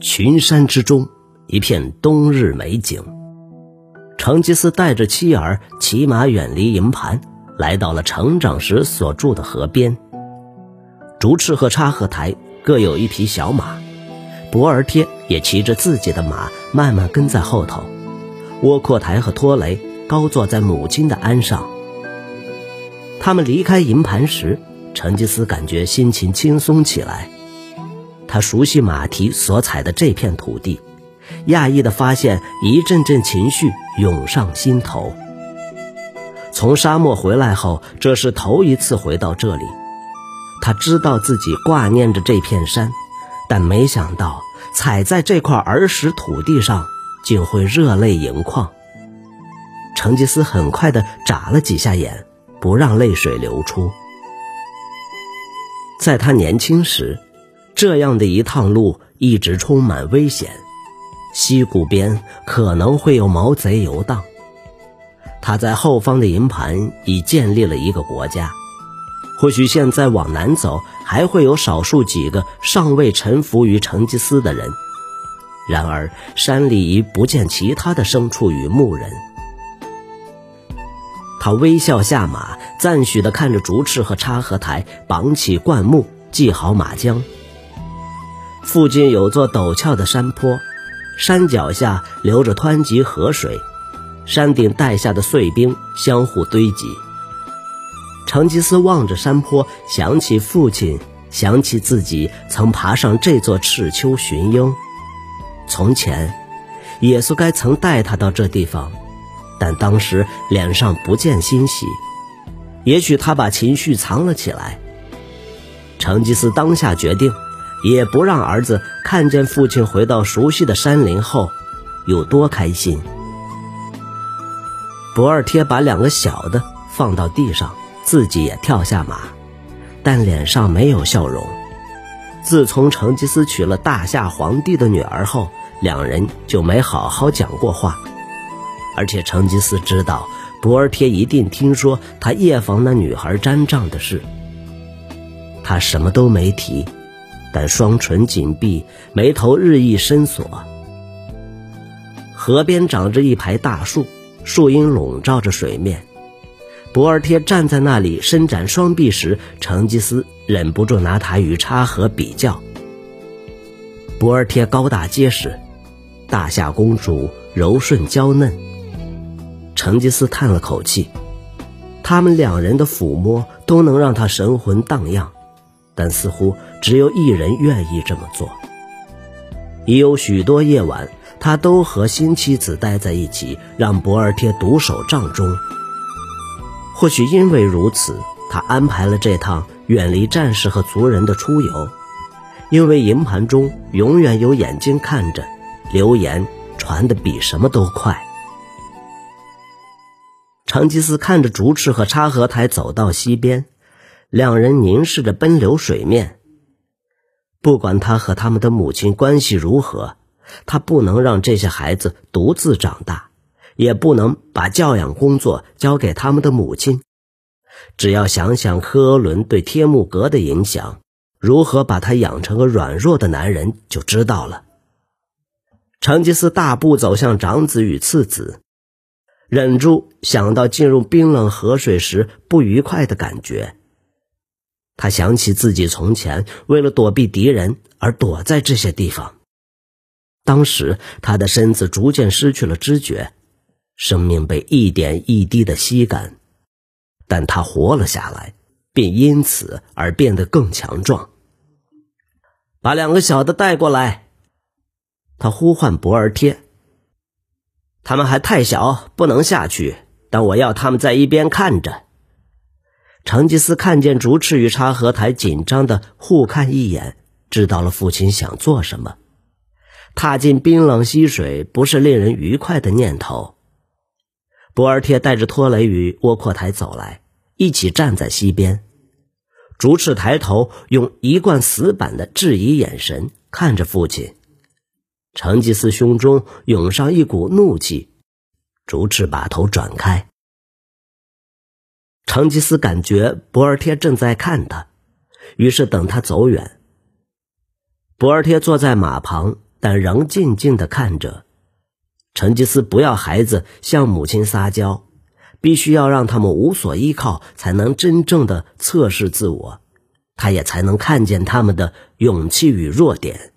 群山之中，一片冬日美景。成吉思带着妻儿骑马远离营盘，来到了成长时所住的河边。竹赤和插合台各有一匹小马，博尔贴也骑着自己的马，慢慢跟在后头。窝阔台和托雷高坐在母亲的鞍上。他们离开营盘时，成吉思感觉心情轻松起来。他熟悉马蹄所踩的这片土地，讶异地发现一阵阵情绪涌上心头。从沙漠回来后，这是头一次回到这里。他知道自己挂念着这片山，但没想到踩在这块儿时土地上，竟会热泪盈眶。成吉思很快地眨了几下眼，不让泪水流出。在他年轻时。这样的一趟路一直充满危险，溪谷边可能会有毛贼游荡。他在后方的营盘已建立了一个国家，或许现在往南走还会有少数几个尚未臣服于成吉思的人。然而山里已不见其他的牲畜与牧人。他微笑下马，赞许地看着竹翅和插合台绑起灌木，系好马缰。附近有座陡峭的山坡，山脚下流着湍急河水，山顶带下的碎冰相互堆积。成吉思望着山坡，想起父亲，想起自己曾爬上这座赤丘寻鹰。从前，耶稣该曾带他到这地方，但当时脸上不见欣喜。也许他把情绪藏了起来。成吉思当下决定。也不让儿子看见父亲回到熟悉的山林后有多开心。博尔贴把两个小的放到地上，自己也跳下马，但脸上没有笑容。自从成吉思娶了大夏皇帝的女儿后，两人就没好好讲过话。而且成吉思知道博尔贴一定听说他夜访那女孩毡帐的事，他什么都没提。但双唇紧闭，眉头日益深锁。河边长着一排大树，树荫笼罩着水面。博尔贴站在那里伸展双臂时，成吉思忍不住拿他与插河比较。博尔贴高大结实，大夏公主柔顺娇嫩。成吉思叹了口气，他们两人的抚摸都能让他神魂荡漾。但似乎只有一人愿意这么做。已有许多夜晚，他都和新妻子待在一起，让博尔贴独守帐中。或许因为如此，他安排了这趟远离战士和族人的出游。因为营盘中永远有眼睛看着，流言传得比什么都快。成吉思看着竹翅和插合台走到溪边。两人凝视着奔流水面。不管他和他们的母亲关系如何，他不能让这些孩子独自长大，也不能把教养工作交给他们的母亲。只要想想科伦对帖木格的影响，如何把他养成个软弱的男人，就知道了。成吉思大步走向长子与次子，忍住想到进入冰冷河水时不愉快的感觉。他想起自己从前为了躲避敌人而躲在这些地方，当时他的身子逐渐失去了知觉，生命被一点一滴的吸干，但他活了下来，并因此而变得更强壮。把两个小的带过来，他呼唤博尔贴。他们还太小，不能下去，但我要他们在一边看着。成吉思看见竹赤与插合台紧张的互看一眼，知道了父亲想做什么。踏进冰冷溪水不是令人愉快的念头。博尔贴带着托雷与窝阔台走来，一起站在溪边。竹赤抬头，用一贯死板的质疑眼神看着父亲。成吉思胸中涌上一股怒气，竹赤把头转开。成吉思感觉博尔贴正在看他，于是等他走远。博尔贴坐在马旁，但仍静静地看着。成吉思不要孩子向母亲撒娇，必须要让他们无所依靠，才能真正的测试自我，他也才能看见他们的勇气与弱点。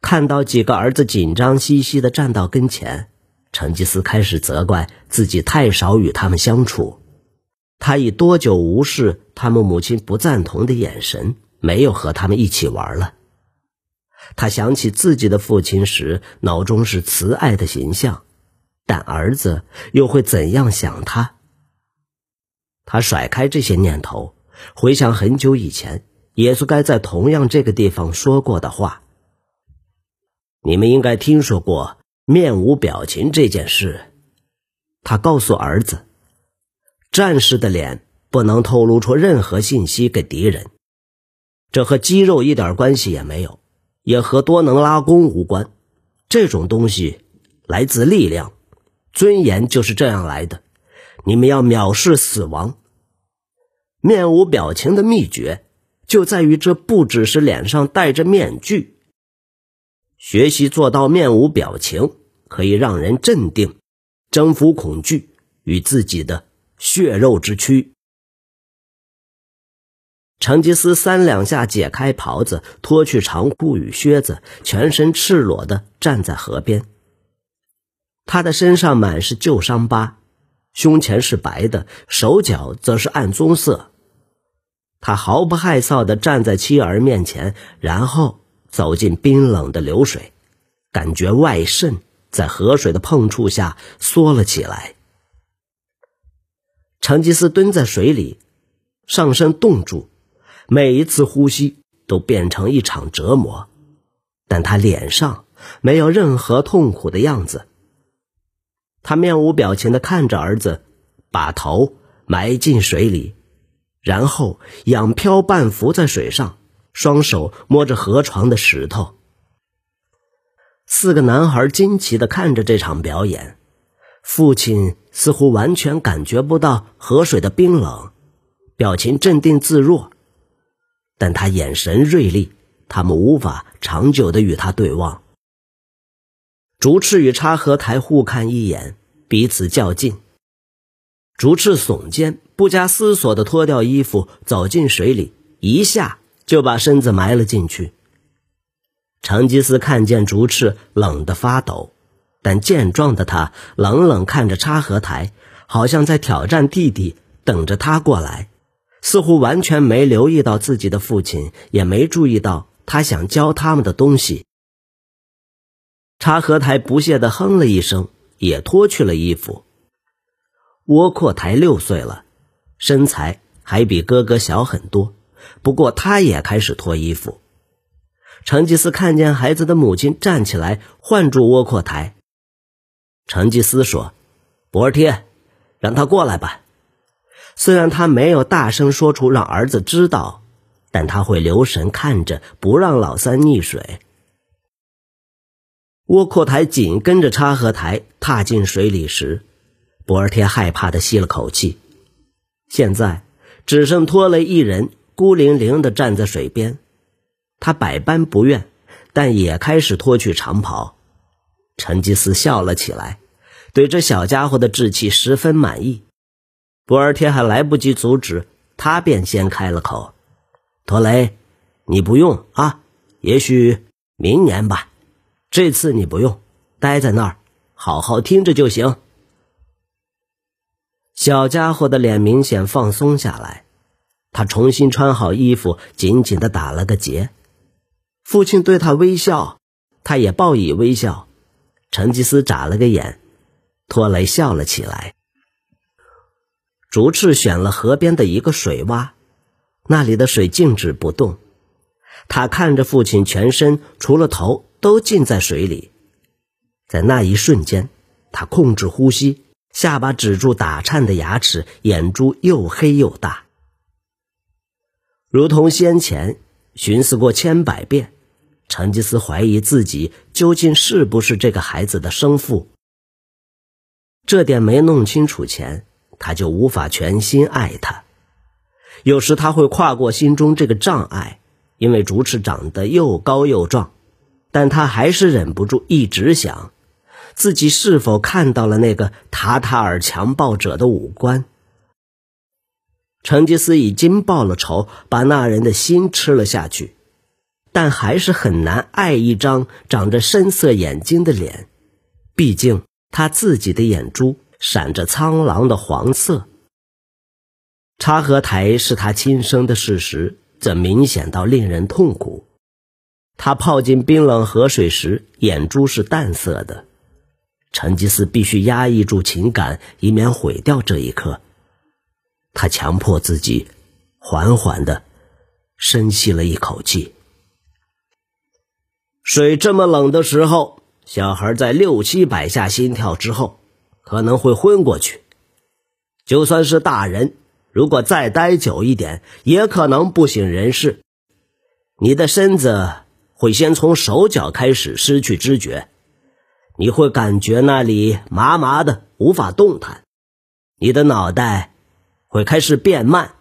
看到几个儿子紧张兮兮地站到跟前，成吉思开始责怪自己太少与他们相处。他已多久无视他们母亲不赞同的眼神，没有和他们一起玩了。他想起自己的父亲时，脑中是慈爱的形象，但儿子又会怎样想他？他甩开这些念头，回想很久以前，耶稣该在同样这个地方说过的话。你们应该听说过面无表情这件事。他告诉儿子，战士的脸不能透露出任何信息给敌人，这和肌肉一点关系也没有，也和多能拉弓无关。这种东西来自力量，尊严就是这样来的。你们要藐视死亡。面无表情的秘诀就在于，这不只是脸上戴着面具。学习做到面无表情，可以让人镇定，征服恐惧与自己的血肉之躯。成吉思三两下解开袍子，脱去长裤与靴子，全身赤裸的站在河边。他的身上满是旧伤疤，胸前是白的，手脚则是暗棕色。他毫不害臊的站在妻儿面前，然后。走进冰冷的流水，感觉外肾在河水的碰触下缩了起来。成吉思蹲在水里，上身冻住，每一次呼吸都变成一场折磨，但他脸上没有任何痛苦的样子。他面无表情的看着儿子，把头埋进水里，然后仰漂半浮在水上。双手摸着河床的石头，四个男孩惊奇的看着这场表演。父亲似乎完全感觉不到河水的冰冷，表情镇定自若，但他眼神锐利，他们无法长久的与他对望。竹赤与插河台互看一眼，彼此较劲。竹赤耸肩，不加思索的脱掉衣服，走进水里，一下。就把身子埋了进去。成吉思看见竹赤冷得发抖，但健壮的他冷冷看着插合台，好像在挑战弟弟，等着他过来，似乎完全没留意到自己的父亲，也没注意到他想教他们的东西。插合台不屑地哼了一声，也脱去了衣服。窝阔台六岁了，身材还比哥哥小很多。不过，他也开始脱衣服。成吉思看见孩子的母亲站起来，唤住窝阔台。成吉思说：“博尔贴，让他过来吧。”虽然他没有大声说出让儿子知道，但他会留神看着，不让老三溺水。窝阔台紧跟着插合台踏进水里时，博尔贴害怕的吸了口气。现在只剩拖雷一人。孤零零的站在水边，他百般不愿，但也开始脱去长袍。成吉思笑了起来，对这小家伙的志气十分满意。博尔贴还来不及阻止，他便先开了口：“托雷，你不用啊，也许明年吧。这次你不用，待在那儿，好好听着就行。”小家伙的脸明显放松下来。他重新穿好衣服，紧紧的打了个结。父亲对他微笑，他也报以微笑。成吉思眨了个眼，托雷笑了起来。竹赤选了河边的一个水洼，那里的水静止不动。他看着父亲，全身除了头都浸在水里。在那一瞬间，他控制呼吸，下巴止住打颤的牙齿，眼珠又黑又大。如同先前寻思过千百遍，成吉思怀疑自己究竟是不是这个孩子的生父。这点没弄清楚前，他就无法全心爱他。有时他会跨过心中这个障碍，因为竹翅长得又高又壮，但他还是忍不住一直想，自己是否看到了那个塔塔尔强暴者的五官。成吉思已经报了仇，把那人的心吃了下去，但还是很难爱一张长着深色眼睛的脸，毕竟他自己的眼珠闪着苍狼的黄色。插河台是他亲生的事实，则明显到令人痛苦。他泡进冰冷河水时，眼珠是淡色的。成吉思必须压抑住情感，以免毁掉这一刻。他强迫自己，缓缓的深吸了一口气。水这么冷的时候，小孩在六七百下心跳之后，可能会昏过去。就算是大人，如果再待久一点，也可能不省人事。你的身子会先从手脚开始失去知觉，你会感觉那里麻麻的，无法动弹。你的脑袋。会开始变慢，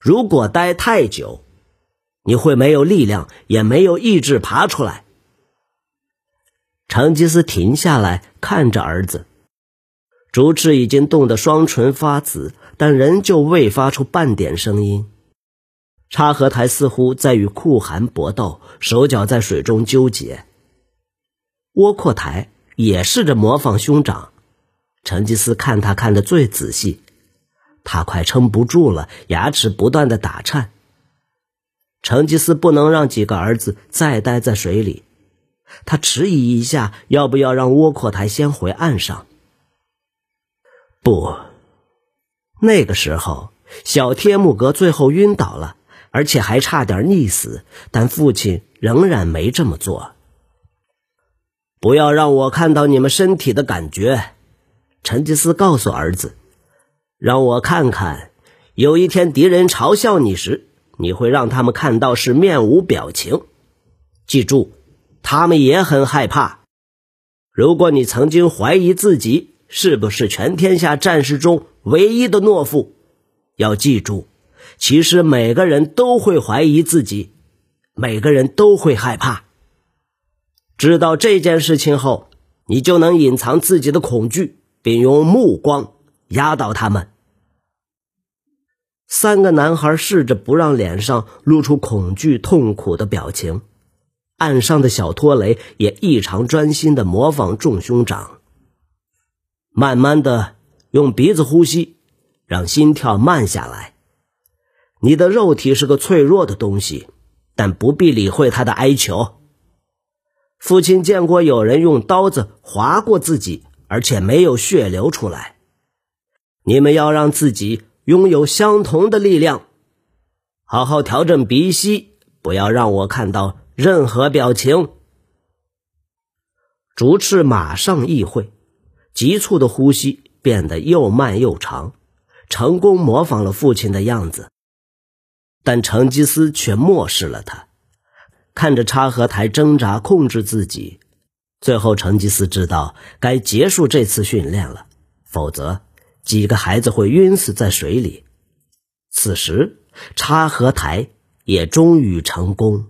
如果待太久，你会没有力量，也没有意志爬出来。成吉思停下来看着儿子，竹赤已经冻得双唇发紫，但仍旧未发出半点声音。插合台似乎在与酷寒搏斗，手脚在水中纠结。窝阔台也试着模仿兄长，成吉思看他看得最仔细。他快撑不住了，牙齿不断的打颤。成吉思不能让几个儿子再待在水里，他迟疑一下，要不要让窝阔台先回岸上？不，那个时候小天木格最后晕倒了，而且还差点溺死，但父亲仍然没这么做。不要让我看到你们身体的感觉，成吉思告诉儿子。让我看看，有一天敌人嘲笑你时，你会让他们看到是面无表情。记住，他们也很害怕。如果你曾经怀疑自己是不是全天下战士中唯一的懦夫，要记住，其实每个人都会怀疑自己，每个人都会害怕。知道这件事情后，你就能隐藏自己的恐惧，并用目光。压倒他们。三个男孩试着不让脸上露出恐惧、痛苦的表情。岸上的小托雷也异常专心的模仿众兄长，慢慢的用鼻子呼吸，让心跳慢下来。你的肉体是个脆弱的东西，但不必理会他的哀求。父亲见过有人用刀子划过自己，而且没有血流出来。你们要让自己拥有相同的力量，好好调整鼻息，不要让我看到任何表情。竹赤马上意会，急促的呼吸变得又慢又长，成功模仿了父亲的样子。但成吉思却漠视了他，看着插合台挣扎控制自己，最后成吉思知道该结束这次训练了，否则。几个孩子会晕死在水里。此时，插河台也终于成功。